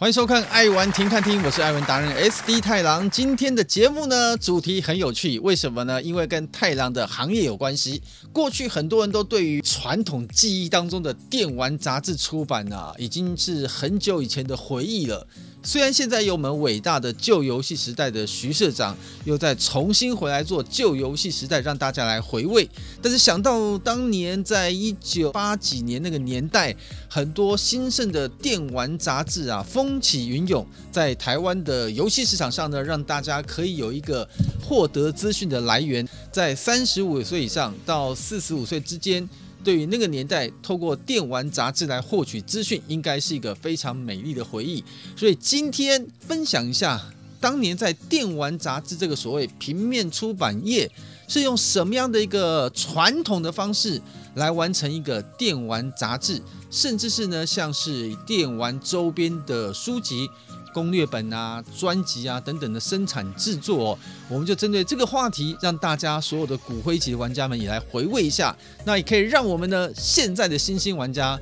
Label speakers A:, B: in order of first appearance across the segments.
A: 欢迎收看《爱玩停看听》，我是爱玩达人 SD 太郎。今天的节目呢，主题很有趣，为什么呢？因为跟太郎的行业有关系。过去很多人都对于传统记忆当中的电玩杂志出版啊，已经是很久以前的回忆了。虽然现在有我们伟大的旧游戏时代的徐社长又再重新回来做旧游戏时代，让大家来回味，但是想到当年在一九八几年那个年代，很多兴盛的电玩杂志啊，风起云涌，在台湾的游戏市场上呢，让大家可以有一个获得资讯的来源，在三十五岁以上到四十五岁之间。对于那个年代，透过电玩杂志来获取资讯，应该是一个非常美丽的回忆。所以今天分享一下，当年在电玩杂志这个所谓平面出版业，是用什么样的一个传统的方式来完成一个电玩杂志，甚至是呢，像是电玩周边的书籍。攻略本啊、专辑啊等等的生产制作，我们就针对这个话题，让大家所有的骨灰级玩家们也来回味一下。那也可以让我们的现在的新兴玩家，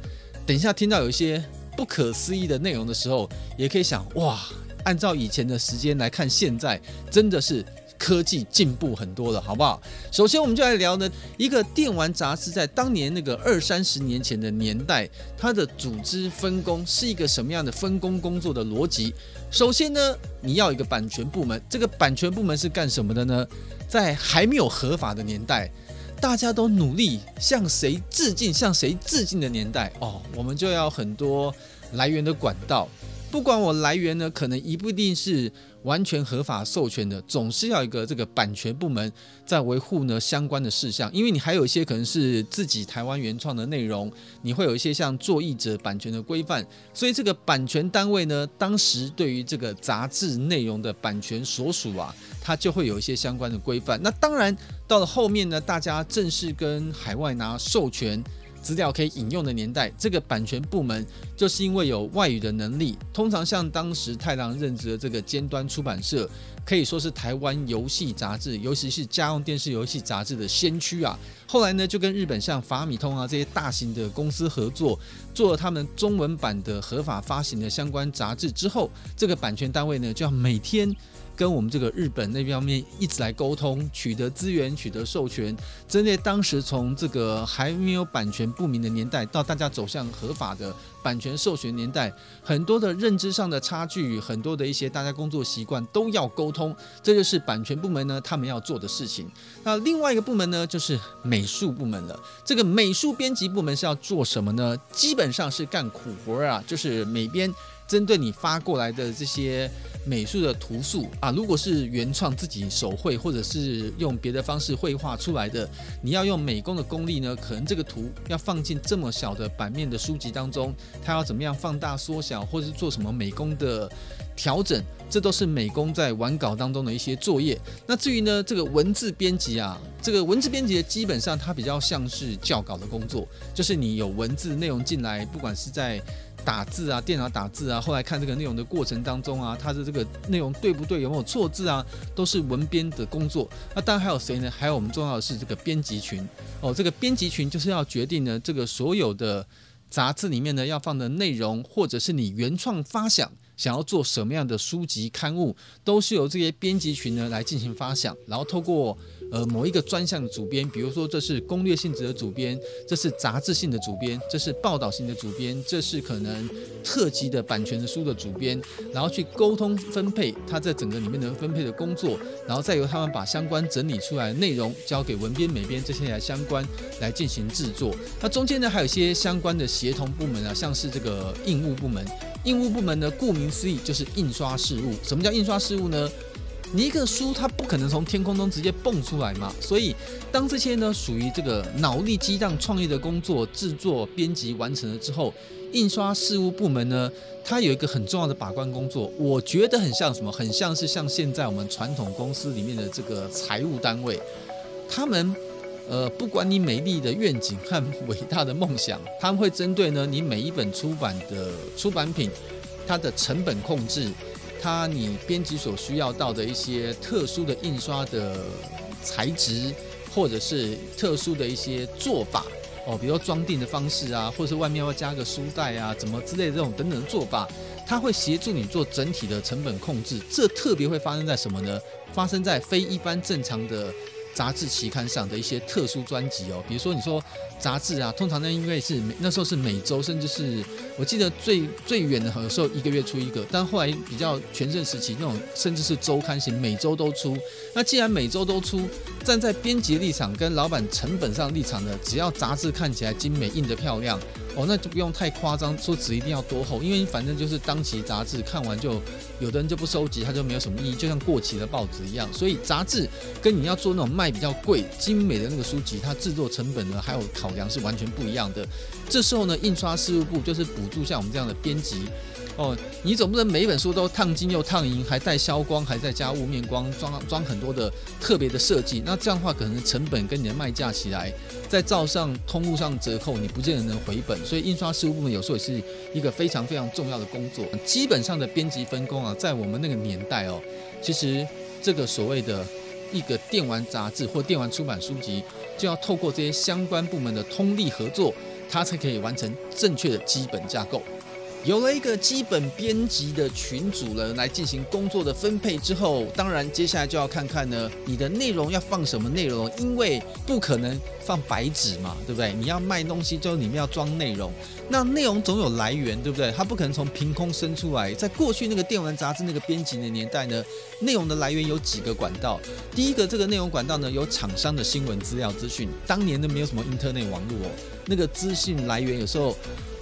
A: 等一下听到有一些不可思议的内容的时候，也可以想哇，按照以前的时间来看，现在真的是。科技进步很多了，好不好？首先，我们就来聊呢，一个电玩杂志在当年那个二三十年前的年代，它的组织分工是一个什么样的分工工作的逻辑？首先呢，你要一个版权部门，这个版权部门是干什么的呢？在还没有合法的年代，大家都努力向谁致敬，向谁致敬的年代哦，我们就要很多来源的管道。不管我来源呢，可能一不一定是完全合法授权的，总是要一个这个版权部门在维护呢相关的事项，因为你还有一些可能是自己台湾原创的内容，你会有一些像作译者版权的规范，所以这个版权单位呢，当时对于这个杂志内容的版权所属啊，它就会有一些相关的规范。那当然到了后面呢，大家正式跟海外拿授权。资料可以引用的年代，这个版权部门就是因为有外语的能力，通常像当时太郎任职的这个尖端出版社，可以说是台湾游戏杂志，尤其是家用电视游戏杂志的先驱啊。后来呢，就跟日本像法米通啊这些大型的公司合作，做了他们中文版的合法发行的相关杂志之后，这个版权单位呢就要每天。跟我们这个日本那边面一直来沟通，取得资源，取得授权。针对当时从这个还没有版权不明的年代，到大家走向合法的版权授权年代，很多的认知上的差距，很多的一些大家工作习惯都要沟通。这就是版权部门呢，他们要做的事情。那另外一个部门呢，就是美术部门了。这个美术编辑部门是要做什么呢？基本上是干苦活啊，就是每边。针对你发过来的这些美术的图素啊，如果是原创自己手绘，或者是用别的方式绘画出来的，你要用美工的功力呢，可能这个图要放进这么小的版面的书籍当中，它要怎么样放大、缩小，或者是做什么美工的调整，这都是美工在完稿当中的一些作业。那至于呢，这个文字编辑啊，这个文字编辑基本上它比较像是校稿的工作，就是你有文字内容进来，不管是在打字啊，电脑打字啊，后来看这个内容的过程当中啊，它的这个内容对不对，有没有错字啊，都是文编的工作。那当然还有谁呢？还有我们重要的是这个编辑群哦，这个编辑群就是要决定呢，这个所有的杂志里面呢要放的内容，或者是你原创发想，想要做什么样的书籍刊物，都是由这些编辑群呢来进行发想，然后透过。呃，某一个专项的主编，比如说这是攻略性质的主编，这是杂志性的主编，这是报道性的主编，这是可能特级的版权的书的主编，然后去沟通分配他在整个里面的分配的工作，然后再由他们把相关整理出来的内容交给文编、美编这些来相关来进行制作。那中间呢，还有一些相关的协同部门啊，像是这个印务部门。印务部门呢，顾名思义就是印刷事务。什么叫印刷事务呢？你一个书，它不可能从天空中直接蹦出来嘛，所以当这些呢属于这个脑力激荡创意的工作制作编辑完成了之后，印刷事务部门呢，它有一个很重要的把关工作，我觉得很像什么？很像是像现在我们传统公司里面的这个财务单位，他们呃，不管你美丽的愿景和伟大的梦想，他们会针对呢你每一本出版的出版品，它的成本控制。它你编辑所需要到的一些特殊的印刷的材质，或者是特殊的一些做法哦，比如说装订的方式啊，或者是外面要加个书袋啊，怎么之类的这种等等的做法，它会协助你做整体的成本控制。这特别会发生在什么呢？发生在非一般正常的。杂志期刊上的一些特殊专辑哦，比如说你说杂志啊，通常呢，因为是那时候是每周，甚至是我记得最最远的，有时候一个月出一个，但后来比较全盛时期那种，甚至是周刊型，每周都出。那既然每周都出，站在编辑立场跟老板成本上立场呢，只要杂志看起来精美，印得漂亮。哦，那就不用太夸张，说纸一定要多厚，因为反正就是当期杂志看完就，有的人就不收集，它就没有什么意义，就像过期的报纸一样。所以杂志跟你要做那种卖比较贵、精美的那个书籍，它制作成本呢还有考量是完全不一样的。这时候呢，印刷事务部就是补助像我们这样的编辑。哦，你总不能每一本书都烫金又烫银，还带消光，还在加雾面光，装装很多的特别的设计。那这样的话，可能成本跟你的卖价起来，再照上通路上折扣，你不见得能回本。所以印刷事务部门有时候也是一个非常非常重要的工作。基本上的编辑分工啊，在我们那个年代哦，其实这个所谓的一个电玩杂志或电玩出版书籍，就要透过这些相关部门的通力合作，它才可以完成正确的基本架构。有了一个基本编辑的群组了，来进行工作的分配之后，当然接下来就要看看呢，你的内容要放什么内容，因为不可能放白纸嘛，对不对？你要卖东西，就里面要装内容，那内容总有来源，对不对？它不可能从凭空生出来。在过去那个电玩杂志那个编辑的年代呢，内容的来源有几个管道。第一个，这个内容管道呢，有厂商的新闻资料资讯，当年都没有什么 Internet 网络哦，那个资讯来源有时候。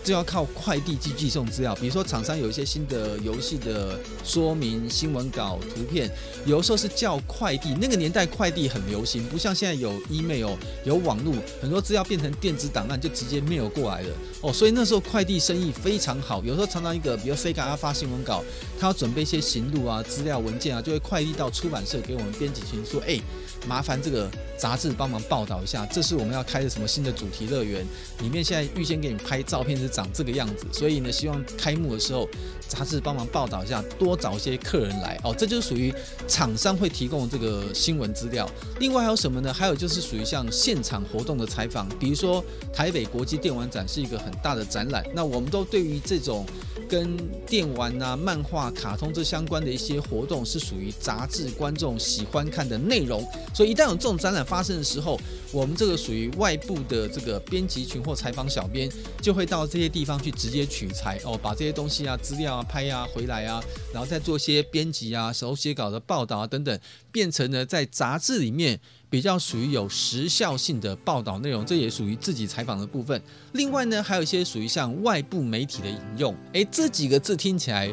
A: 就要靠快递寄寄送资料，比如说厂商有一些新的游戏的说明、新闻稿、图片，有的时候是叫快递。那个年代快递很流行，不像现在有 email、有网络，很多资料变成电子档案就直接 mail 过来了哦。所以那时候快递生意非常好，有时候常常一个，比如 Sega 要发新闻稿，他要准备一些行录啊、资料文件啊，就会快递到出版社给我们编辑群说，哎。麻烦这个杂志帮忙报道一下，这是我们要开的什么新的主题乐园？里面现在预先给你拍照片是长这个样子，所以呢，希望开幕的时候杂志帮忙报道一下，多找一些客人来哦。这就是属于厂商会提供这个新闻资料。另外还有什么呢？还有就是属于像现场活动的采访，比如说台北国际电玩展是一个很大的展览，那我们都对于这种跟电玩啊、漫画、卡通这相关的一些活动，是属于杂志观众喜欢看的内容。所以一旦有这种展览发生的时候，我们这个属于外部的这个编辑群或采访小编，就会到这些地方去直接取材哦，把这些东西啊、资料啊、拍啊回来啊，然后再做些编辑啊、手写稿的报道啊等等，变成了在杂志里面比较属于有时效性的报道内容，这也属于自己采访的部分。另外呢，还有一些属于像外部媒体的引用，诶，这几个字听起来，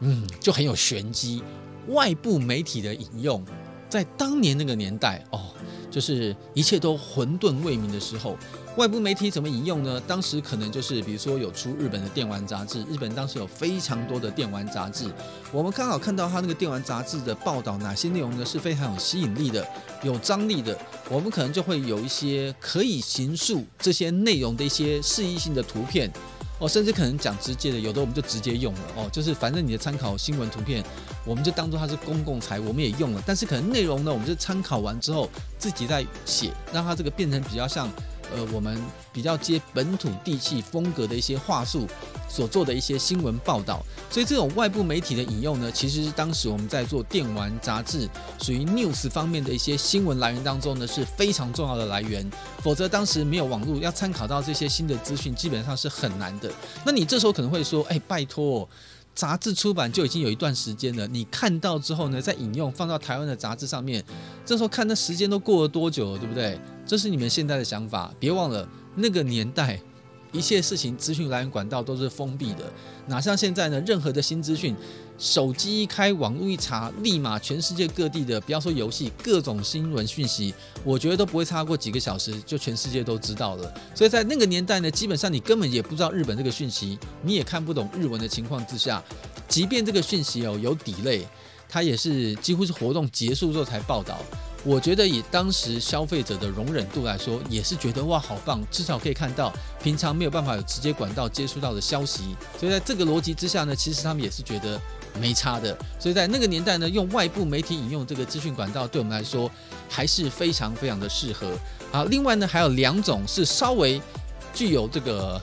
A: 嗯，就很有玄机。外部媒体的引用。在当年那个年代哦，就是一切都混沌未明的时候，外部媒体怎么引用呢？当时可能就是比如说有出日本的电玩杂志，日本当时有非常多的电玩杂志，我们刚好看到他那个电玩杂志的报道，哪些内容呢是非常有吸引力的、有张力的，我们可能就会有一些可以形塑这些内容的一些示意性的图片。哦，甚至可能讲直接的，有的我们就直接用了哦，就是反正你的参考新闻图片，我们就当做它是公共财，我们也用了。但是可能内容呢，我们就参考完之后自己再写，让它这个变成比较像。呃，我们比较接本土地气风格的一些话术所做的一些新闻报道，所以这种外部媒体的引用呢，其实是当时我们在做电玩杂志属于 news 方面的一些新闻来源当中呢，是非常重要的来源。否则当时没有网络，要参考到这些新的资讯，基本上是很难的。那你这时候可能会说，哎，拜托。杂志出版就已经有一段时间了，你看到之后呢，再引用放到台湾的杂志上面，这时候看那时间都过了多久了，对不对？这是你们现在的想法，别忘了那个年代，一切事情资讯来源管道都是封闭的，哪像现在呢？任何的新资讯。手机一开，网络一查，立马全世界各地的，不要说游戏，各种新闻讯息，我觉得都不会差过几个小时，就全世界都知道了。所以在那个年代呢，基本上你根本也不知道日本这个讯息，你也看不懂日文的情况之下，即便这个讯息哦有底类它也是几乎是活动结束之后才报道。我觉得以当时消费者的容忍度来说，也是觉得哇好棒，至少可以看到平常没有办法有直接管道接触到的消息。所以在这个逻辑之下呢，其实他们也是觉得没差的。所以在那个年代呢，用外部媒体引用这个资讯管道，对我们来说还是非常非常的适合。好，另外呢还有两种是稍微具有这个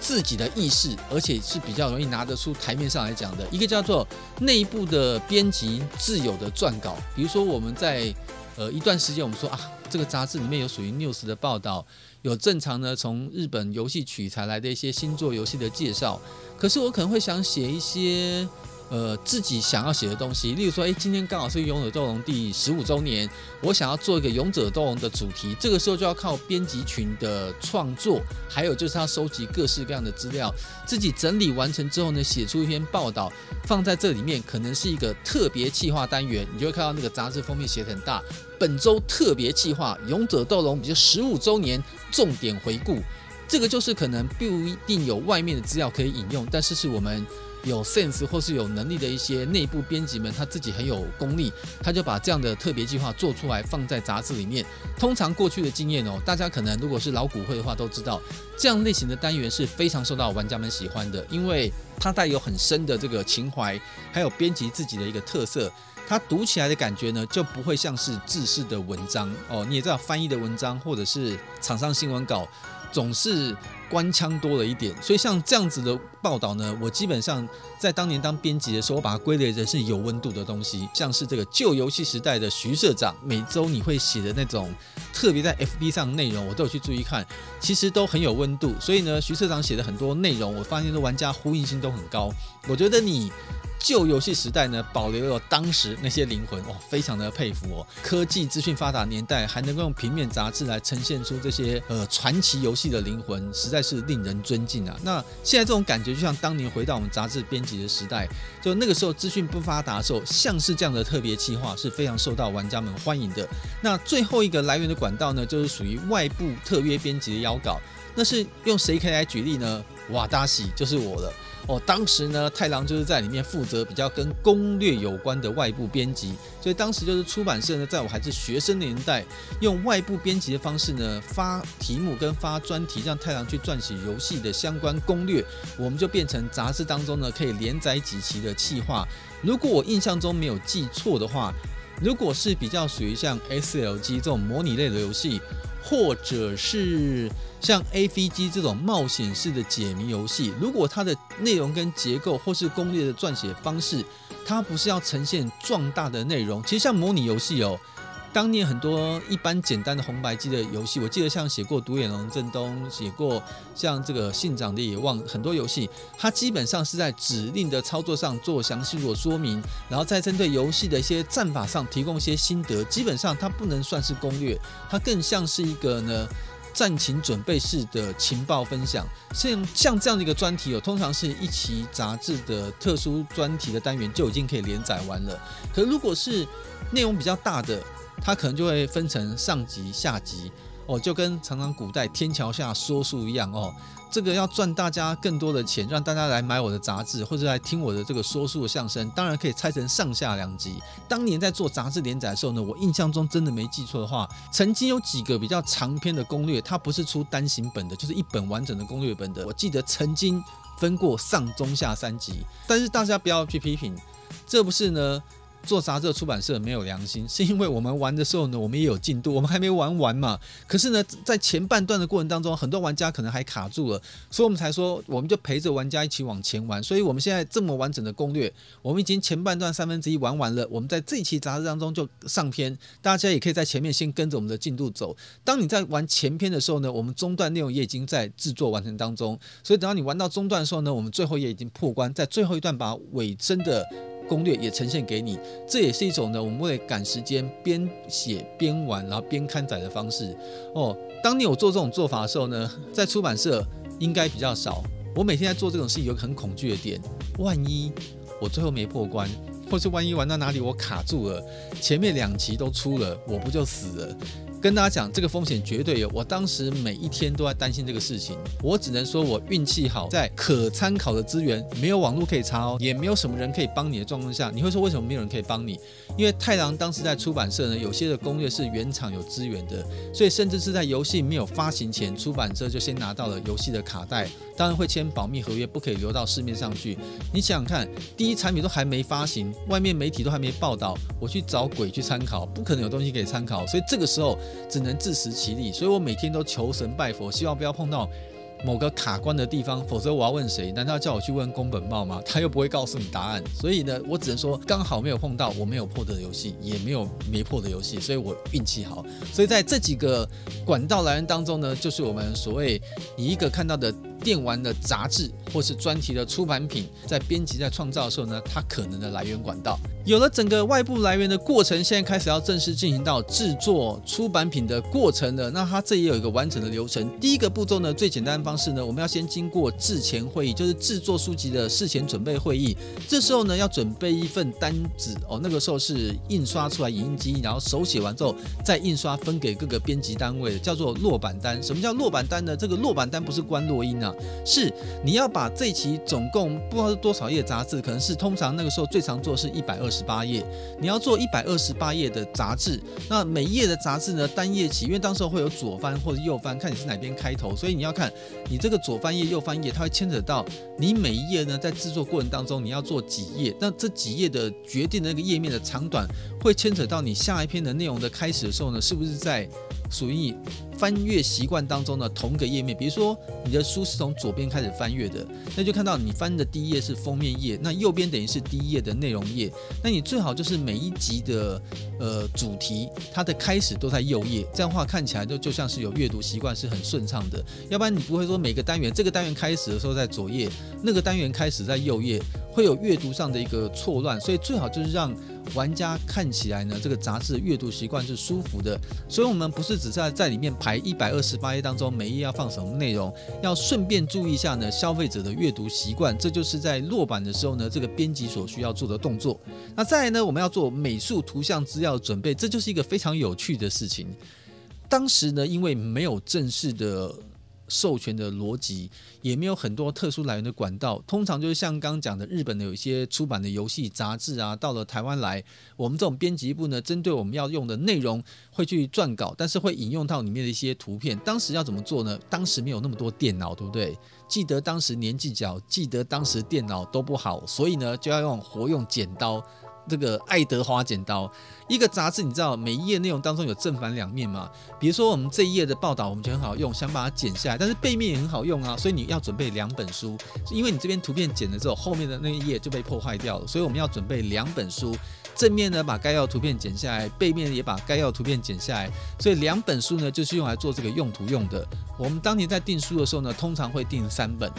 A: 自己的意识，而且是比较容易拿得出台面上来讲的。一个叫做内部的编辑自有的撰稿，比如说我们在呃一段时间，我们说啊，这个杂志里面有属于 news 的报道，有正常的从日本游戏取材来的一些新作游戏的介绍，可是我可能会想写一些。呃，自己想要写的东西，例如说，诶，今天刚好是《勇者斗龙》第十五周年，我想要做一个《勇者斗龙》的主题，这个时候就要靠编辑群的创作，还有就是他收集各式各样的资料，自己整理完成之后呢，写出一篇报道，放在这里面，可能是一个特别企划单元，你就会看到那个杂志封面写得很大，本周特别企划《勇者斗龙》比如十五周年重点回顾，这个就是可能不一定有外面的资料可以引用，但是是我们。有 sense 或是有能力的一些内部编辑们，他自己很有功力，他就把这样的特别计划做出来，放在杂志里面。通常过去的经验哦，大家可能如果是老股会的话，都知道这样类型的单元是非常受到玩家们喜欢的，因为它带有很深的这个情怀，还有编辑自己的一个特色，它读起来的感觉呢，就不会像是制式的文章哦。你也知道，翻译的文章或者是厂商新闻稿。总是官腔多了一点，所以像这样子的报道呢，我基本上在当年当编辑的时候，我把它归类的是有温度的东西，像是这个旧游戏时代的徐社长，每周你会写的那种特别在 FB 上的内容，我都有去注意看，其实都很有温度。所以呢，徐社长写的很多内容，我发现的玩家呼应性都很高。我觉得你。旧游戏时代呢，保留了当时那些灵魂，哇，非常的佩服哦。科技资讯发达年代，还能够用平面杂志来呈现出这些呃传奇游戏的灵魂，实在是令人尊敬啊。那现在这种感觉，就像当年回到我们杂志编辑的时代，就那个时候资讯不发达的时候，像是这样的特别企划是非常受到玩家们欢迎的。那最后一个来源的管道呢，就是属于外部特约编辑的邀稿，那是用谁可以来举例呢？哇，大喜就是我了。哦，当时呢，太郎就是在里面负责比较跟攻略有关的外部编辑，所以当时就是出版社呢，在我还是学生年代，用外部编辑的方式呢，发题目跟发专题，让太郎去撰写游戏的相关攻略，我们就变成杂志当中呢可以连载几期的企划。如果我印象中没有记错的话，如果是比较属于像 SLG 这种模拟类的游戏，或者是像 AVG 这种冒险式的解谜游戏，如果它的内容跟结构或是攻略的撰写方式，它不是要呈现壮大的内容，其实像模拟游戏哦。当年很多一般简单的红白机的游戏，我记得像写过《独眼龙震东》，写过像这个《信长的野望》，很多游戏它基本上是在指令的操作上做详细做说明，然后再针对游戏的一些战法上提供一些心得。基本上它不能算是攻略，它更像是一个呢战情准备式的情报分享。像像这样的一个专题哦，通常是一期杂志的特殊专题的单元就已经可以连载完了。可如果是内容比较大的，它可能就会分成上集、下集哦，就跟常常古代天桥下说书一样哦。这个要赚大家更多的钱，让大家来买我的杂志或者来听我的这个说书的相声，当然可以拆成上下两集。当年在做杂志连载的时候呢，我印象中真的没记错的话，曾经有几个比较长篇的攻略，它不是出单行本的，就是一本完整的攻略本的。我记得曾经分过上中下三集，但是大家不要去批评，这不是呢。做杂志出版社没有良心，是因为我们玩的时候呢，我们也有进度，我们还没玩完嘛。可是呢，在前半段的过程当中，很多玩家可能还卡住了，所以我们才说，我们就陪着玩家一起往前玩。所以我们现在这么完整的攻略，我们已经前半段三分之一玩完了。我们在这期杂志当中就上篇，大家也可以在前面先跟着我们的进度走。当你在玩前篇的时候呢，我们中段内容也已经在制作完成当中。所以等到你玩到中段的时候呢，我们最后也已经破关，在最后一段把尾声的。攻略也呈现给你，这也是一种呢，我们为了赶时间，边写边玩，然后边刊载的方式。哦，当你有做这种做法的时候呢，在出版社应该比较少。我每天在做这种事，有个很恐惧的点，万一我最后没破关，或是万一玩到哪里我卡住了，前面两期都出了，我不就死了？跟大家讲，这个风险绝对有。我当时每一天都在担心这个事情。我只能说我运气好，在可参考的资源没有网络可以查哦，也没有什么人可以帮你的状况下，你会说为什么没有人可以帮你？因为太郎当时在出版社呢，有些的攻略是原厂有资源的，所以甚至是在游戏没有发行前，出版社就先拿到了游戏的卡带，当然会签保密合约，不可以流到市面上去。你想想看，第一产品都还没发行，外面媒体都还没报道，我去找鬼去参考，不可能有东西可以参考，所以这个时候。只能自食其力，所以我每天都求神拜佛，希望不要碰到某个卡关的地方，否则我要问谁？难道叫我去问宫本茂吗？他又不会告诉你答案。所以呢，我只能说刚好没有碰到我没有破的游戏，也没有没破的游戏，所以我运气好。所以在这几个管道来源当中呢，就是我们所谓你一个看到的。电玩的杂志或是专题的出版品，在编辑在创造的时候呢，它可能的来源管道有了整个外部来源的过程，现在开始要正式进行到制作出版品的过程了。那它这也有一个完整的流程。第一个步骤呢，最简单的方式呢，我们要先经过制前会议，就是制作书籍的事前准备会议。这时候呢，要准备一份单子哦，那个时候是印刷出来影印机，然后手写完之后再印刷分给各个编辑单位，叫做落版单。什么叫落版单呢？这个落版单不是关落音啊。是，你要把这期总共不知道是多少页杂志，可能是通常那个时候最常做是一百二十八页，你要做一百二十八页的杂志，那每一页的杂志呢，单页起，因为当时候会有左翻或者右翻，看你是哪边开头，所以你要看你这个左翻页、右翻页，它会牵扯到你每一页呢，在制作过程当中你要做几页，那这几页的决定的那个页面的长短，会牵扯到你下一篇的内容的开始的时候呢，是不是在属于你翻阅习惯当中的同个页面，比如说你的书是从左边开始翻阅的，那就看到你翻的第一页是封面页，那右边等于是第一页的内容页，那你最好就是每一集的呃主题它的开始都在右页，这样的话看起来就就像是有阅读习惯是很顺畅的，要不然你不会说每个单元这个单元开始的时候在左页，那个单元开始在右页，会有阅读上的一个错乱，所以最好就是让。玩家看起来呢，这个杂志阅读习惯是舒服的，所以我们不是只在在里面排一百二十八页当中，每页要放什么内容，要顺便注意一下呢，消费者的阅读习惯，这就是在落版的时候呢，这个编辑所需要做的动作。那再来呢，我们要做美术图像资料准备，这就是一个非常有趣的事情。当时呢，因为没有正式的。授权的逻辑也没有很多特殊来源的管道，通常就是像刚刚讲的，日本的有一些出版的游戏杂志啊，到了台湾来，我们这种编辑部呢，针对我们要用的内容会去撰稿，但是会引用到里面的一些图片。当时要怎么做呢？当时没有那么多电脑，对不对？记得当时年纪小，记得当时电脑都不好，所以呢，就要用活用剪刀。这个爱德华剪刀，一个杂志，你知道每一页内容当中有正反两面嘛？比如说我们这一页的报道，我们觉得很好用，想把它剪下来，但是背面也很好用啊，所以你要准备两本书，因为你这边图片剪了之后，后面的那一页就被破坏掉了，所以我们要准备两本书，正面呢把该要图片剪下来，背面也把该要图片剪下来，所以两本书呢就是用来做这个用途用的。我们当年在订书的时候呢，通常会订三本。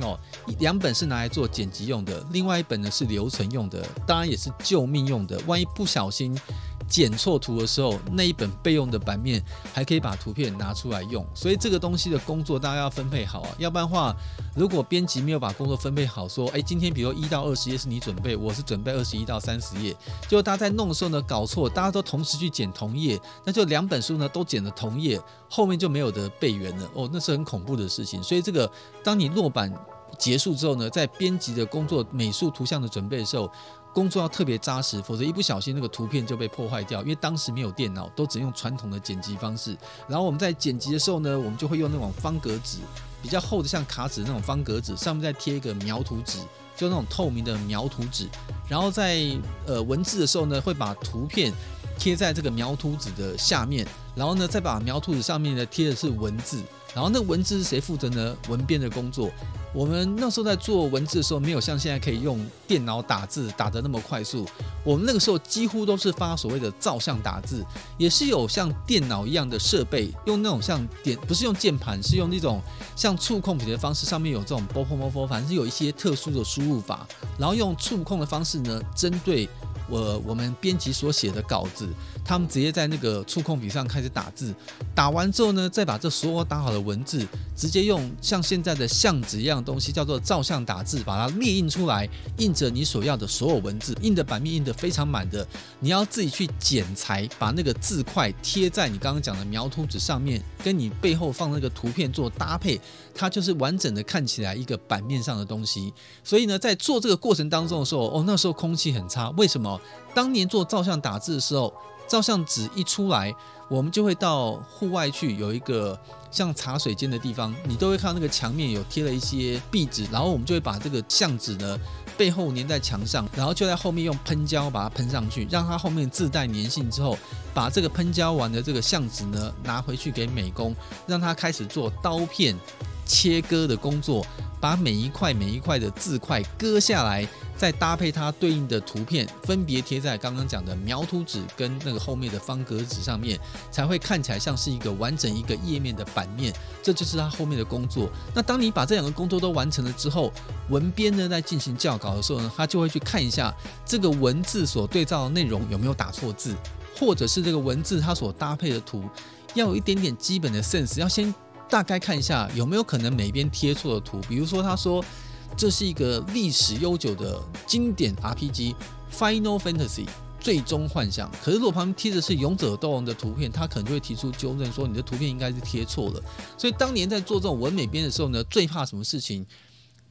A: 哦，两本是拿来做剪辑用的，另外一本呢是留存用的，当然也是救命用的。万一不小心剪错图的时候，那一本备用的版面还可以把图片拿出来用。所以这个东西的工作大家要分配好啊，要不然的话，如果编辑没有把工作分配好，说，哎，今天比如一到二十页是你准备，我是准备二十一到三十页，结果大家在弄的时候呢搞错，大家都同时去剪同页，那就两本书呢都剪了同页，后面就没有的备援了。哦，那是很恐怖的事情。所以这个当你落版。结束之后呢，在编辑的工作、美术图像的准备的时候，工作要特别扎实，否则一不小心那个图片就被破坏掉。因为当时没有电脑，都只用传统的剪辑方式。然后我们在剪辑的时候呢，我们就会用那种方格纸，比较厚的像卡纸那种方格纸，上面再贴一个描图纸，就那种透明的描图纸。然后在呃文字的时候呢，会把图片贴在这个描图纸的下面，然后呢再把描图纸上面呢贴的是文字。然后那文字是谁负责呢？文编的工作。我们那时候在做文字的时候，没有像现在可以用电脑打字打得那么快速。我们那个时候几乎都是发所谓的照相打字，也是有像电脑一样的设备，用那种像点，不是用键盘，是用那种像触控笔的方式，上面有这种波波波波，反正是有一些特殊的输入法，然后用触控的方式呢，针对。我我们编辑所写的稿子，他们直接在那个触控笔上开始打字，打完之后呢，再把这所有打好的文字，直接用像现在的相纸一样东西，叫做照相打字，把它列印出来，印着你所要的所有文字，印的版面印得非常满的，你要自己去剪裁，把那个字块贴在你刚刚讲的描图纸上面，跟你背后放那个图片做搭配，它就是完整的看起来一个版面上的东西。所以呢，在做这个过程当中的时候，哦，那时候空气很差，为什么？当年做照相打字的时候，照相纸一出来，我们就会到户外去，有一个像茶水间的地方，你都会看到那个墙面有贴了一些壁纸，然后我们就会把这个相纸呢背后粘在墙上，然后就在后面用喷胶把它喷上去，让它后面自带粘性之后，把这个喷胶完的这个相纸呢拿回去给美工，让他开始做刀片。切割的工作，把每一块每一块的字块割下来。再搭配它对应的图片，分别贴在刚刚讲的描图纸跟那个后面的方格纸上面，才会看起来像是一个完整一个页面的版面。这就是它后面的工作。那当你把这两个工作都完成了之后，文编呢在进行校稿的时候呢，他就会去看一下这个文字所对照的内容有没有打错字，或者是这个文字它所搭配的图要有一点点基本的 sense，要先大概看一下有没有可能每边贴错的图。比如说他说。这是一个历史悠久的经典 RPG《Final Fantasy 最终幻想》，可是如果旁边贴的是《勇者斗龙》的图片，他可能就会提出纠正，说你的图片应该是贴错了。所以当年在做这种文美编的时候呢，最怕什么事情？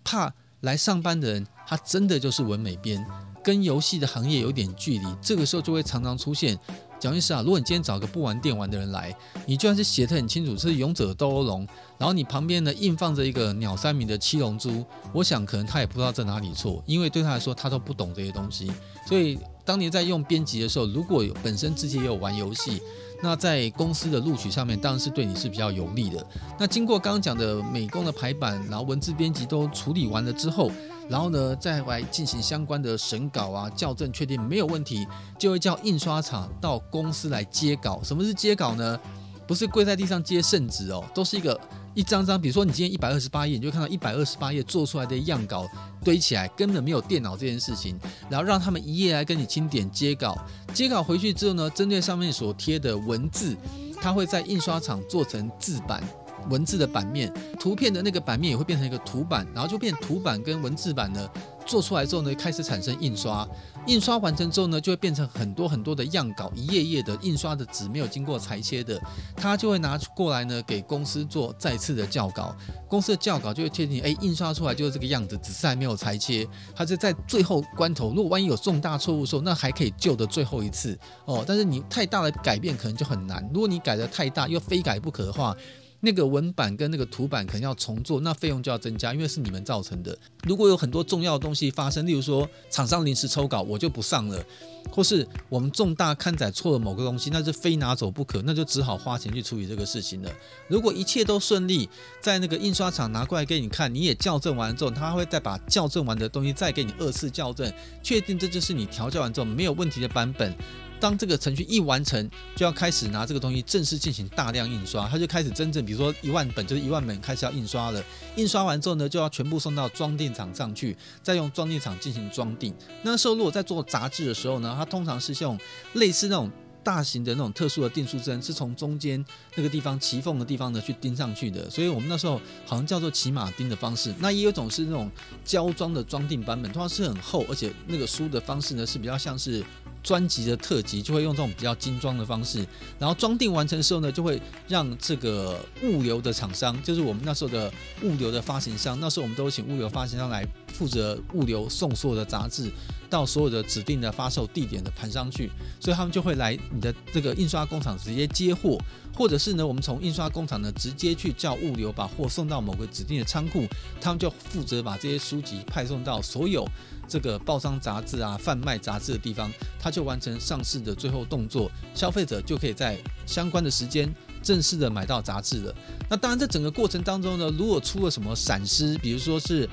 A: 怕来上班的人他真的就是文美编，跟游戏的行业有点距离，这个时候就会常常出现。讲意思啊，如果你今天找个不玩电玩的人来，你就算是写的很清楚，是勇者斗恶龙，然后你旁边呢硬放着一个鸟山明的七龙珠，我想可能他也不知道在哪里错，因为对他来说他都不懂这些东西。所以当年在用编辑的时候，如果有本身自己也有玩游戏，那在公司的录取上面当然是对你是比较有利的。那经过刚刚讲的美工的排版，然后文字编辑都处理完了之后。然后呢，再来进行相关的审稿啊、校正，确定没有问题，就会叫印刷厂到公司来接稿。什么是接稿呢？不是跪在地上接圣旨哦，都是一个一张张，比如说你今天一百二十八页，你就看到一百二十八页做出来的样稿堆起来，根本没有电脑这件事情。然后让他们一页来跟你清点接稿，接稿回去之后呢，针对上面所贴的文字，它会在印刷厂做成字版。文字的版面，图片的那个版面也会变成一个图版，然后就变图版跟文字版呢，做出来之后呢，开始产生印刷，印刷完成之后呢，就会变成很多很多的样稿，一页页的印刷的纸没有经过裁切的，他就会拿过来呢，给公司做再次的校稿，公司的校稿就会确定，哎，印刷出来就是这个样子，只是还没有裁切，他就在最后关头，如果万一有重大错误的时候，那还可以救的最后一次哦，但是你太大的改变可能就很难，如果你改得太大又非改不可的话。那个文版跟那个图版可能要重做，那费用就要增加，因为是你们造成的。如果有很多重要的东西发生，例如说厂商临时抽稿，我就不上了，或是我们重大刊载错了某个东西，那是非拿走不可，那就只好花钱去处理这个事情了。如果一切都顺利，在那个印刷厂拿过来给你看，你也校正完之后，他会再把校正完的东西再给你二次校正，确定这就是你调校完之后没有问题的版本。当这个程序一完成，就要开始拿这个东西正式进行大量印刷，它就开始真正，比如说一万本就是一万本开始要印刷了。印刷完之后呢，就要全部送到装订厂上去，再用装订厂进行装订。那时候如果在做杂志的时候呢，它通常是用类似那种。大型的那种特殊的订书针是从中间那个地方齐缝的地方呢去钉上去的，所以我们那时候好像叫做骑马钉的方式。那也有一种是那种胶装的装订版本，通常是很厚，而且那个书的方式呢是比较像是专辑的特辑，就会用这种比较精装的方式。然后装订完成的时候呢，就会让这个物流的厂商，就是我们那时候的物流的发行商，那时候我们都请物流发行商来负责物流送所有的杂志到所有的指定的发售地点的盘上去，所以他们就会来。你的这个印刷工厂直接接货，或者是呢，我们从印刷工厂呢直接去叫物流把货送到某个指定的仓库，他们就负责把这些书籍派送到所有这个报章杂志啊、贩卖杂志的地方，他就完成上市的最后动作，消费者就可以在相关的时间正式的买到杂志了。那当然，在整个过程当中呢，如果出了什么闪失，比如说是。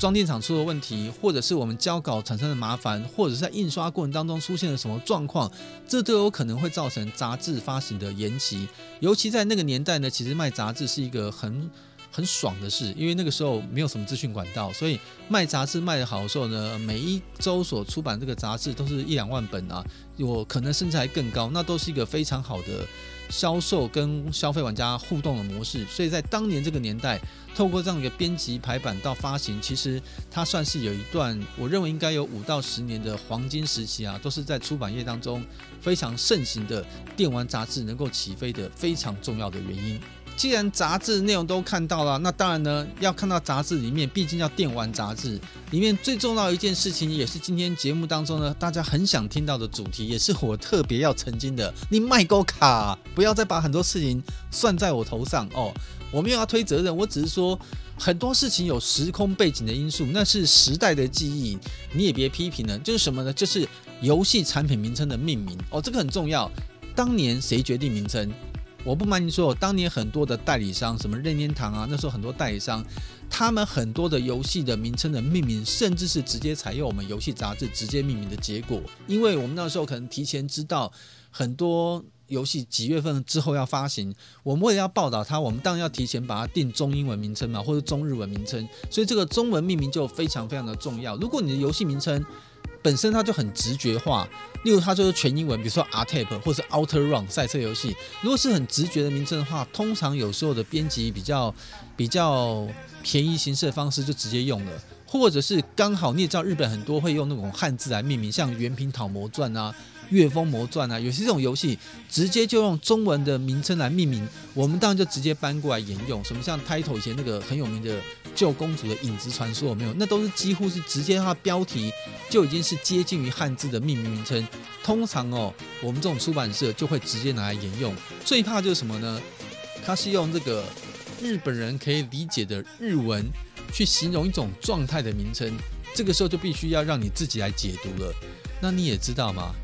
A: 装订厂出了问题，或者是我们交稿产生的麻烦，或者是在印刷过程当中出现了什么状况，这都有可能会造成杂志发行的延期。尤其在那个年代呢，其实卖杂志是一个很很爽的事，因为那个时候没有什么资讯管道，所以卖杂志卖得好的时候呢，每一周所出版这个杂志都是一两万本啊，我可能甚至还更高，那都是一个非常好的。销售跟消费玩家互动的模式，所以在当年这个年代，透过这样一个编辑排版到发行，其实它算是有一段，我认为应该有五到十年的黄金时期啊，都是在出版业当中非常盛行的电玩杂志能够起飞的非常重要的原因。既然杂志内容都看到了，那当然呢，要看到杂志里面，毕竟叫电玩杂志里面最重要一件事情，也是今天节目当中呢，大家很想听到的主题，也是我特别要澄清的。你卖够卡，不要再把很多事情算在我头上哦。我没有要推责任，我只是说很多事情有时空背景的因素，那是时代的记忆，你也别批评了。就是什么呢？就是游戏产品名称的命名哦，这个很重要。当年谁决定名称？我不瞒你说，当年很多的代理商，什么任天堂啊，那时候很多代理商，他们很多的游戏的名称的命名，甚至是直接采用我们游戏杂志直接命名的结果，因为我们那时候可能提前知道很多游戏几月份之后要发行，我们为了要报道它，我们当然要提前把它定中英文名称嘛，或者中日文名称，所以这个中文命名就非常非常的重要。如果你的游戏名称，本身它就很直觉化，例如它就是全英文，比如说 R-Type 或者是 Outer Run 赛车游戏。如果是很直觉的名称的话，通常有时候的编辑比较比较便宜形式的方式就直接用了，或者是刚好你也知道日本很多会用那种汉字来命名，像《原平讨魔传》啊。《月风魔传》啊，有些这种游戏直接就用中文的名称来命名，我们当然就直接搬过来沿用。什么像 Title 以前那个很有名的《救公主的影子传说》有没有？那都是几乎是直接它标题就已经是接近于汉字的命名名称。通常哦，我们这种出版社就会直接拿来沿用。最怕就是什么呢？它是用这个日本人可以理解的日文去形容一种状态的名称，这个时候就必须要让你自己来解读了。那你也知道吗？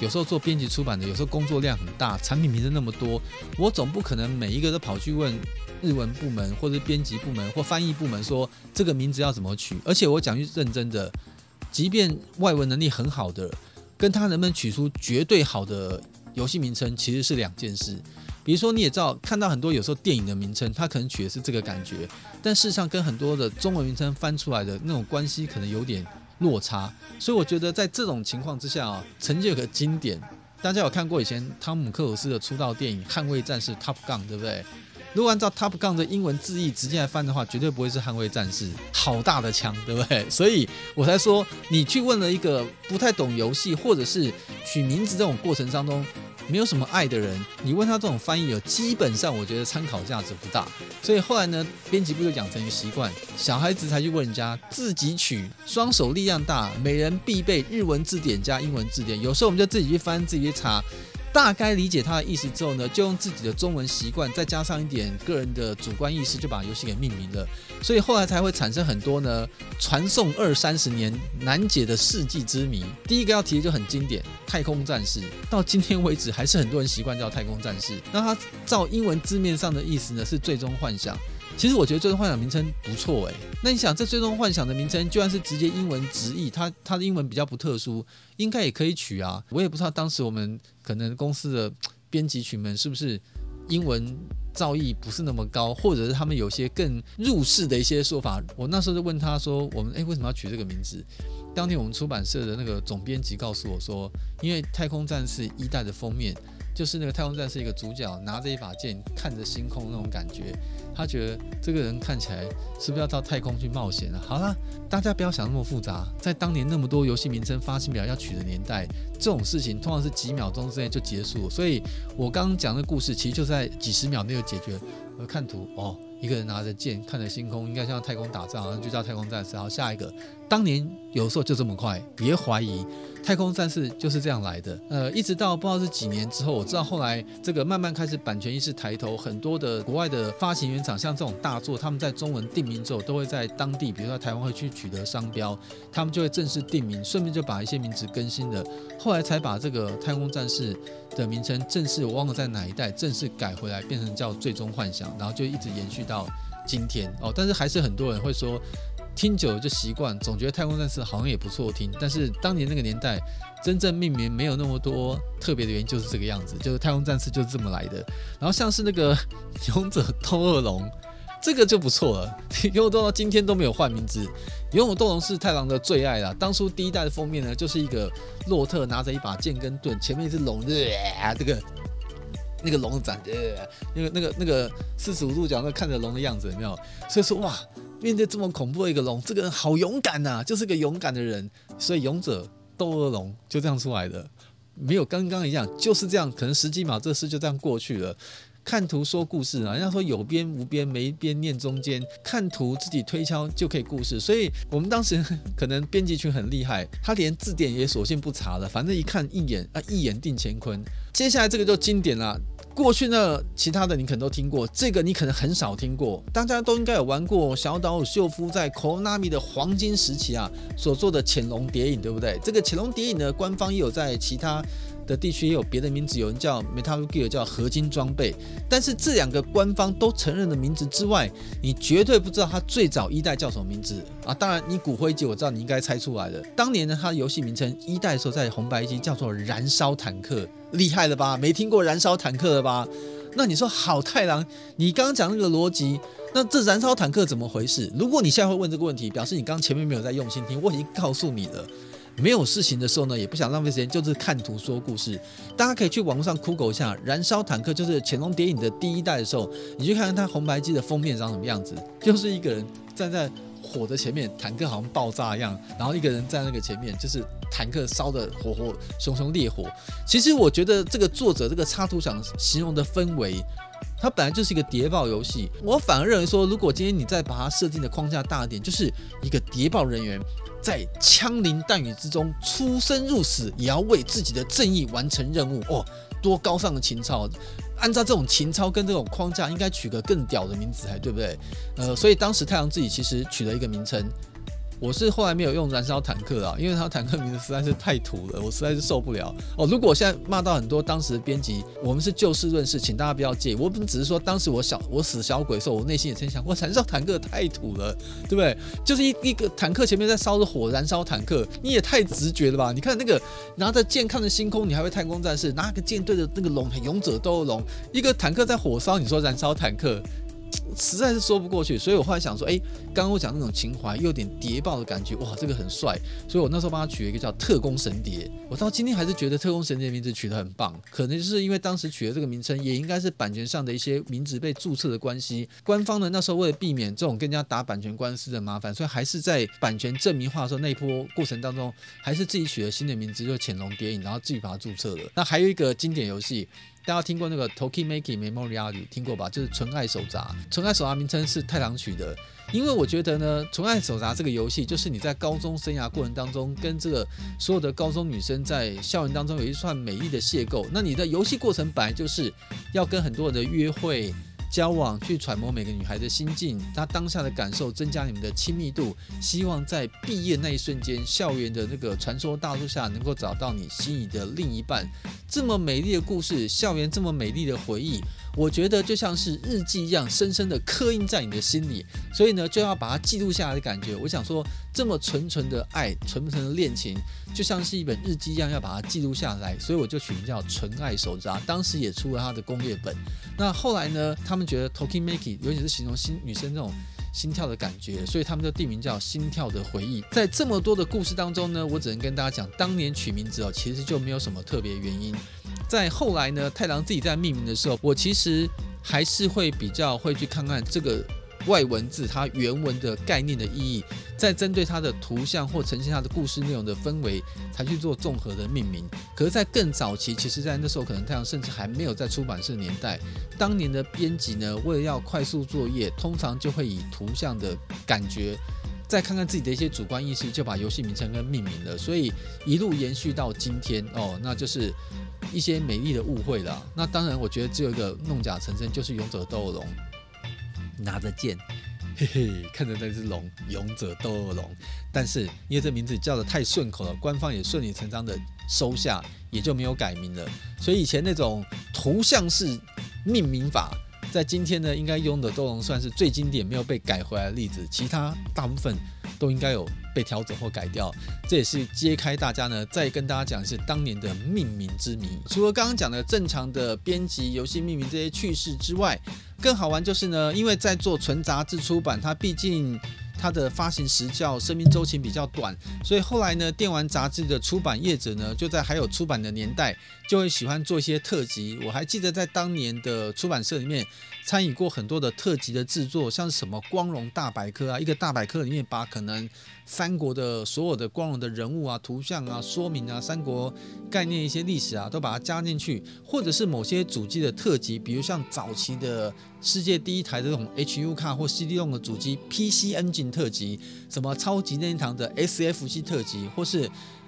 A: 有时候做编辑出版的，有时候工作量很大，产品名称那么多，我总不可能每一个都跑去问日文部门或者编辑部门或翻译部门说这个名字要怎么取。而且我讲句认真的，即便外文能力很好的，跟他能不能取出绝对好的游戏名称，其实是两件事。比如说你也知道，看到很多有时候电影的名称，他可能取的是这个感觉，但事实上跟很多的中文名称翻出来的那种关系可能有点。落差，所以我觉得在这种情况之下啊，曾经有个经典，大家有看过以前汤姆克鲁斯的出道电影《捍卫战士》Top Gun，对不对？如果按照 Top Gun 的英文字义直接来翻的话，绝对不会是捍卫战士，好大的枪，对不对？所以我才说，你去问了一个不太懂游戏或者是取名字这种过程当中。没有什么爱的人，你问他这种翻译有基本上我觉得参考价值不大。所以后来呢，编辑部就养成一个习惯，小孩子才去问人家自己取，双手力量大，每人必备日文字典加英文字典。有时候我们就自己去翻，自己去查。大概理解他的意思之后呢，就用自己的中文习惯，再加上一点个人的主观意识，就把游戏给命名了。所以后来才会产生很多呢，传颂二三十年难解的世纪之谜。第一个要提的就很经典，《太空战士》，到今天为止还是很多人习惯叫《太空战士》。那它照英文字面上的意思呢，是最终幻想。其实我觉得《最终幻想》名称不错诶。那你想，这《最终幻想》的名称，就算是直接英文直译，它它的英文比较不特殊，应该也可以取啊。我也不知道当时我们可能公司的编辑群们是不是英文造诣不是那么高，或者是他们有些更入世的一些说法。我那时候就问他说：“我们诶，为什么要取这个名字？”当天我们出版社的那个总编辑告诉我说：“因为《太空战士》一代的封面。”就是那个太空战士一个主角拿着一把剑看着星空那种感觉，他觉得这个人看起来是不是要到太空去冒险了？好了，大家不要想那么复杂，在当年那么多游戏名称发行表要取的年代，这种事情通常是几秒钟之内就结束。所以我刚刚讲的故事其实就在几十秒内就解决。我看图哦。一个人拿着剑看着星空，应该像太空打仗，然后就叫太空战士。好，下一个，当年有时候就这么快，别怀疑，太空战士就是这样来的。呃，一直到不知道是几年之后，我知道后来这个慢慢开始版权意识抬头，很多的国外的发行原厂，像这种大作，他们在中文定名之后，都会在当地，比如说台湾会去取得商标，他们就会正式定名，顺便就把一些名字更新了。后来才把这个太空战士的名称正式，我忘了在哪一代正式改回来，变成叫最终幻想，然后就一直延续到。到今天哦，但是还是很多人会说，听久了就习惯，总觉得太空战士好像也不错听。但是当年那个年代，真正命名没有那么多特别的原因，就是这个样子，就是太空战士就是这么来的。然后像是那个勇者斗恶龙，这个就不错了，勇者斗到今天都没有换名字。勇者斗龙是太郎的最爱啦。当初第一代的封面呢，就是一个洛特拿着一把剑跟盾，前面是龙，这个。那个龙长的，那个那个那个四十五度角那看着龙的样子有没有？所以说哇，面对这么恐怖的一个龙，这个人好勇敢呐、就是个勇敢的人。所以勇者斗恶龙就这样出来的，没有刚刚一样，就是这样。可能十几秒这事就这样过去了。看图说故事啊，人家说有边无边，没边念中间，看图自己推敲就可以故事。所以我们当时可能编辑群很厉害，他连字典也索性不查了，反正一看一眼啊，一眼定乾坤。接下来这个就经典了。过去呢，其他的你可能都听过，这个你可能很少听过。大家都应该有玩过小岛秀夫在 Konami 的黄金时期啊所做的《潜龙谍影》，对不对？这个《潜龙谍影》呢，官方也有在其他的地区也有别的名字，有人叫 Metal Gear，叫合金装备。但是这两个官方都承认的名字之外，你绝对不知道它最早一代叫什么名字啊！当然，你骨灰级我知道，你应该猜出来了。当年呢，它游戏名称一代的时候在红白机叫做燃烧坦克，厉害了吧？没听过燃烧坦克了吧？那你说好太郎，你刚刚讲那个逻辑，那这燃烧坦克怎么回事？如果你现在会问这个问题，表示你刚前面没有在用心听，我已经告诉你了。没有事情的时候呢，也不想浪费时间，就是看图说故事。大家可以去网络上酷狗一下，《燃烧坦克》就是《潜龙谍影》的第一代的时候，你去看看它红白机的封面长什么样子，就是一个人站在火的前面，坦克好像爆炸一样，然后一个人在那个前面，就是坦克烧的火火熊熊烈火。其实我觉得这个作者这个插图想形容的氛围，它本来就是一个谍报游戏。我反而认为说，如果今天你再把它设定的框架大一点，就是一个谍报人员。在枪林弹雨之中出生入死，也要为自己的正义完成任务哦！多高尚的情操！按照这种情操跟这种框架，应该取个更屌的名字才对不对？呃，所以当时太阳自己其实取了一个名称。我是后来没有用燃烧坦克啊，因为他坦克名字实在是太土了，我实在是受不了哦。如果我现在骂到很多当时的编辑，我们是就事论事，请大家不要介意。我们只是说当时我小我死小鬼的时候，我内心也曾想，我燃烧坦克太土了，对不对？就是一一个坦克前面在烧着火，燃烧坦克，你也太直觉了吧？你看那个拿着剑看着星空，你还会太空战士拿个剑对着那个龙，勇者斗恶龙，一个坦克在火烧，你说燃烧坦克？实在是说不过去，所以我后来想说，哎，刚刚我讲那种情怀，又有点谍报的感觉，哇，这个很帅，所以我那时候帮他取了一个叫“特工神谍”。我到今天还是觉得“特工神谍”的名字取得很棒，可能就是因为当时取了这个名称，也应该是版权上的一些名字被注册的关系。官方呢那时候为了避免这种跟人家打版权官司的麻烦，所以还是在版权证明化的时候那一波过程当中，还是自己取了新的名字，就《潜龙谍影》，然后自己把它注册了。那还有一个经典游戏。大家听过那个 Toki Maki Memorial 听过吧？就是《纯爱手札》。《纯爱手札》名称是太郎取的，因为我觉得呢，《纯爱手札》这个游戏就是你在高中生涯过程当中，跟这个所有的高中女生在校园当中有一串美丽的邂逅。那你的游戏过程本来就是要跟很多人的约会。交往去揣摩每个女孩的心境，她当下的感受，增加你们的亲密度。希望在毕业那一瞬间，校园的那个传说大树下，能够找到你心仪的另一半。这么美丽的故事，校园这么美丽的回忆。我觉得就像是日记一样，深深的刻印在你的心里，所以呢，就要把它记录下来的感觉。我想说，这么纯纯的爱，纯纯的恋情，就像是一本日记一样，要把它记录下来。所以我就取名叫《纯爱手札》，当时也出了它的攻略本。那后来呢，他们觉得 Tokimaki，尤其是形容新女生那种心跳的感觉，所以他们就定名叫《心跳的回忆》。在这么多的故事当中呢，我只能跟大家讲，当年取名字哦，其实就没有什么特别原因。在后来呢，太郎自己在命名的时候，我其实还是会比较会去看看这个外文字它原文的概念的意义，再针对它的图像或呈现它的故事内容的氛围，才去做综合的命名。可是，在更早期，其实，在那时候可能太阳甚至还没有在出版社年代，当年的编辑呢，为了要快速作业，通常就会以图像的感觉。再看看自己的一些主观意识，就把游戏名称跟命名了，所以一路延续到今天哦，那就是一些美丽的误会了。那当然，我觉得只有一个弄假成真，就是勇者斗恶龙拿着剑，嘿嘿，看着那只龙，勇者斗恶龙。但是因为这名字叫的太顺口了，官方也顺理成章的收下，也就没有改名了。所以以前那种图像式命名法。在今天呢，应该勇者斗龙算是最经典没有被改回来的例子，其他大部分都应该有被调整或改掉。这也是揭开大家呢，再跟大家讲是当年的命名之谜。除了刚刚讲的正常的编辑、游戏命名这些趣事之外，更好玩就是呢，因为在做纯杂志出版，它毕竟。它的发行时效、生命周期比较短，所以后来呢，电玩杂志的出版业者呢，就在还有出版的年代，就会喜欢做一些特辑。我还记得在当年的出版社里面，参与过很多的特辑的制作，像什么《光荣大百科》啊，一个大百科里面把可能三国的所有的光荣的人物啊、图像啊、说明啊、三国概念一些历史啊，都把它加进去，或者是某些主机的特辑，比如像早期的。世界第一台这种 HU 卡或 C D 用的主机 P C N 进特辑，什么超级任天堂的 SFC 特辑，或是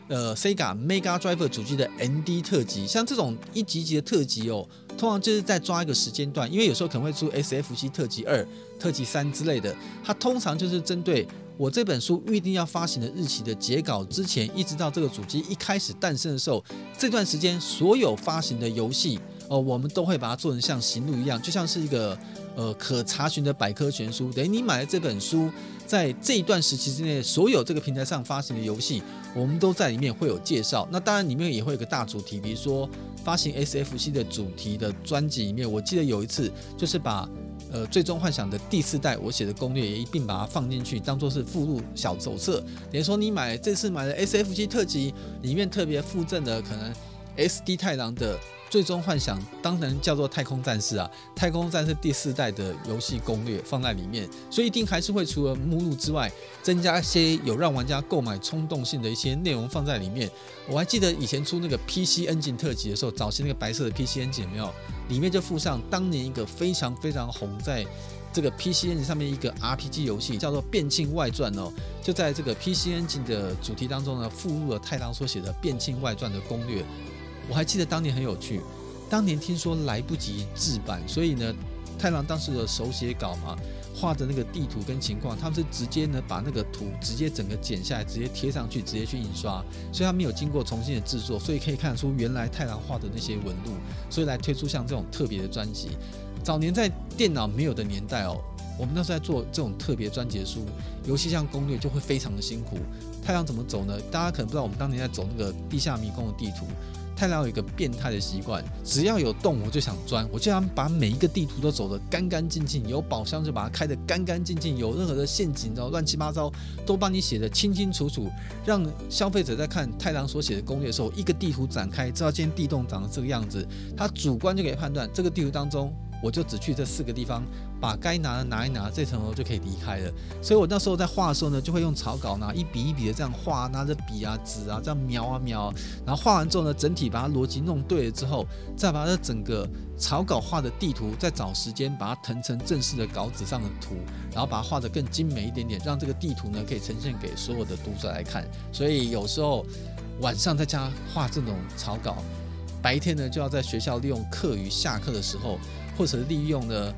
A: 呃 Sega Mega Drive 主机的 ND 特辑，像这种一级级的特辑哦，通常就是在抓一个时间段，因为有时候可能会出 SFC 特辑二、特辑三之类的，它通常就是针对我这本书预定要发行的日期的截稿之前，一直到这个主机一开始诞生的时候，这段时间所有发行的游戏，哦，我们都会把它做成像行录一样，就像是一个呃可查询的百科全书。等于你买了这本书，在这一段时期之内，所有这个平台上发行的游戏，我们都在里面会有介绍。那当然里面也会有个大主题，比如说发行 SFC 的主题的专辑里面，我记得有一次就是把。呃，最终幻想的第四代，我写的攻略也一并把它放进去，当做是附录小手册。等于说，你买这次买的 SFC 特辑里面特别附赠的，可能 SD 太郎的最终幻想，当然叫做太空战士啊，太空战士第四代的游戏攻略放在里面，所以一定还是会除了目录之外，增加一些有让玩家购买冲动性的一些内容放在里面。我还记得以前出那个 PC Engine 特辑的时候，早期那个白色的 PC Engine 有没有？里面就附上当年一个非常非常红，在这个 PC Engine 上面一个 RPG 游戏，叫做《变庆外传》哦。就在这个 PC Engine 的主题当中呢，附入了太郎所写的《变庆外传》的攻略。我还记得当年很有趣，当年听说来不及制版，所以呢，太郎当时的手写稿嘛。画的那个地图跟情况，他们是直接呢把那个图直接整个剪下来，直接贴上去，直接去印刷，所以他没有经过重新的制作，所以可以看出原来太郎画的那些纹路，所以来推出像这种特别的专辑。早年在电脑没有的年代哦，我们那时候在做这种特别专辑书，游戏像攻略就会非常的辛苦。太郎怎么走呢？大家可能不知道，我们当年在走那个地下迷宫的地图。太郎有一个变态的习惯，只要有洞我就想钻，我就想把每一个地图都走得干干净净，有宝箱就把它开得干干净净，有任何的陷阱然后乱七八糟都帮你写得清清楚楚，让消费者在看太郎所写的攻略的时候，一个地图展开，知道今天地洞长得这个样子，他主观就可以判断这个地图当中。我就只去这四个地方，把该拿的拿一拿，这层楼就可以离开了。所以我那时候在画的时候呢，就会用草稿拿一笔一笔的这样画，拿着笔啊纸啊这样描啊描，然后画完之后呢，整体把它逻辑弄对了之后，再把它整个草稿画的地图，再找时间把它腾成正式的稿纸上的图，然后把它画得更精美一点点，让这个地图呢可以呈现给所有的读者来看。所以有时候晚上在家画这种草稿，白天呢就要在学校利用课余下课的时候。或者利用呢，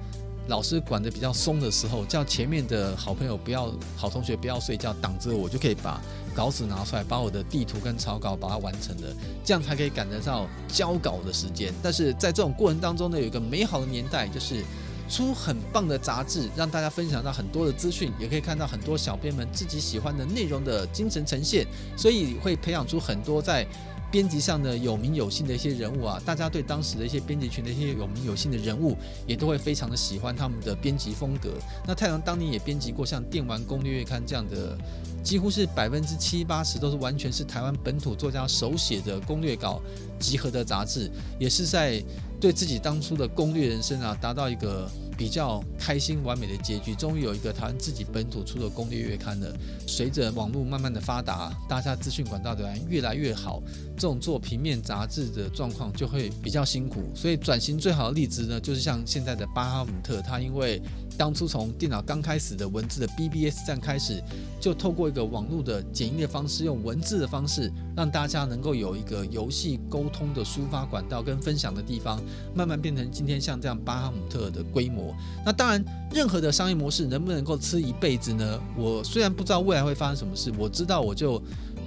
A: 老师管得比较松的时候，叫前面的好朋友不要，好同学不要睡觉，挡着我，就可以把稿纸拿出来，把我的地图跟草稿把它完成了，这样才可以赶得上交稿的时间。但是在这种过程当中呢，有一个美好的年代，就是出很棒的杂志，让大家分享到很多的资讯，也可以看到很多小编们自己喜欢的内容的精神呈现，所以会培养出很多在。编辑上的有名有姓的一些人物啊，大家对当时的一些编辑群的一些有名有姓的人物，也都会非常的喜欢他们的编辑风格。那太阳当年也编辑过像《电玩攻略月刊》这样的，几乎是百分之七八十都是完全是台湾本土作家手写的攻略稿集合的杂志，也是在对自己当初的攻略人生啊，达到一个。比较开心完美的结局，终于有一个台湾自己本土出的攻略月刊了。随着网络慢慢的发达，大家资讯管道的越来越好，这种做平面杂志的状况就会比较辛苦。所以转型最好的例子呢，就是像现在的巴哈姆特，他因为当初从电脑刚开始的文字的 BBS 站开始，就透过一个网络的简易的方式，用文字的方式，让大家能够有一个游戏沟通的抒发管道跟分享的地方，慢慢变成今天像这样巴哈姆特的规模。那当然，任何的商业模式能不能够吃一辈子呢？我虽然不知道未来会发生什么事，我知道我就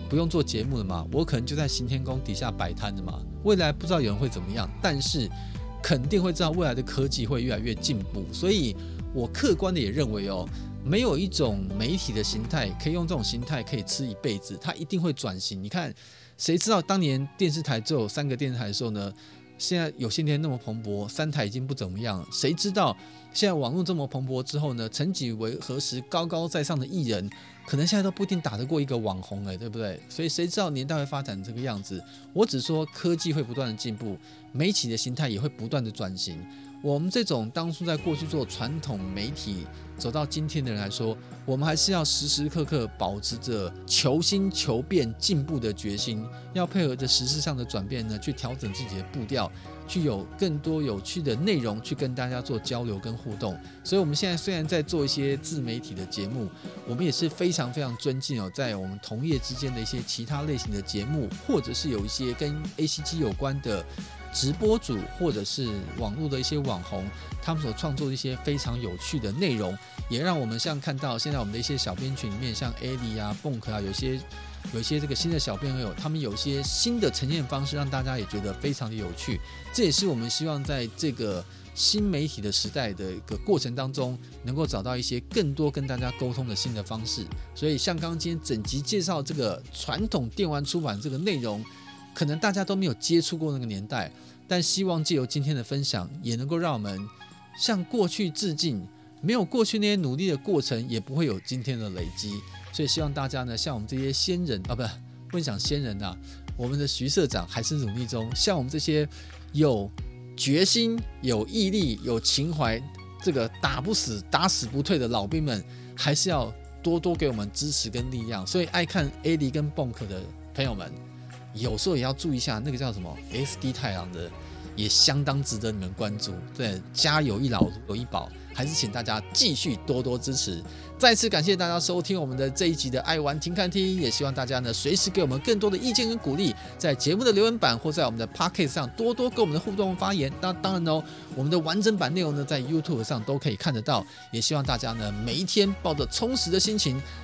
A: 不用做节目了嘛，我可能就在行天宫底下摆摊的嘛。未来不知道有人会怎么样，但是肯定会知道未来的科技会越来越进步，所以。我客观的也认为哦，没有一种媒体的形态可以用这种形态可以吃一辈子，它一定会转型。你看，谁知道当年电视台只有三个电视台的时候呢？现在有线电那么蓬勃，三台已经不怎么样。谁知道现在网络这么蓬勃之后呢？曾几为何时高高在上的艺人，可能现在都不一定打得过一个网红哎，对不对？所以谁知道年代会发展这个样子？我只说科技会不断的进步，媒体的形态也会不断的转型。我们这种当初在过去做传统媒体走到今天的人来说，我们还是要时时刻刻保持着求新求变、进步的决心，要配合着时事上的转变呢，去调整自己的步调，去有更多有趣的内容去跟大家做交流跟互动。所以，我们现在虽然在做一些自媒体的节目，我们也是非常非常尊敬哦，在我们同业之间的一些其他类型的节目，或者是有一些跟 ACG 有关的。直播主或者是网络的一些网红，他们所创作的一些非常有趣的内容，也让我们像看到现在我们的一些小编群里面，像艾莉啊、Bonk 啊，有些有一些这个新的小编友，他们有一些新的呈现方式，让大家也觉得非常的有趣。这也是我们希望在这个新媒体的时代的一个过程当中，能够找到一些更多跟大家沟通的新的方式。所以，像刚今天整集介绍这个传统电玩出版这个内容。可能大家都没有接触过那个年代，但希望借由今天的分享，也能够让我们向过去致敬。没有过去那些努力的过程，也不会有今天的累积。所以希望大家呢，像我们这些先人啊，不，不能讲先人呐，我们的徐社长还是努力中。像我们这些有决心、有毅力、有情怀，这个打不死、打死不退的老兵们，还是要多多给我们支持跟力量。所以爱看 AD 跟 Bonk 的朋友们。有时候也要注意一下，那个叫什么 SD 太郎的，也相当值得你们关注。对，家有一老，如有一宝，还是请大家继续多多支持。再次感谢大家收听我们的这一集的爱玩停看听，也希望大家呢随时给我们更多的意见跟鼓励，在节目的留言板或在我们的 Podcast 上多多跟我们的互动发言。那当然哦，我们的完整版内容呢在 YouTube 上都可以看得到。也希望大家呢每一天抱着充实的心情，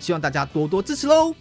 A: 希望大家多多支持喽！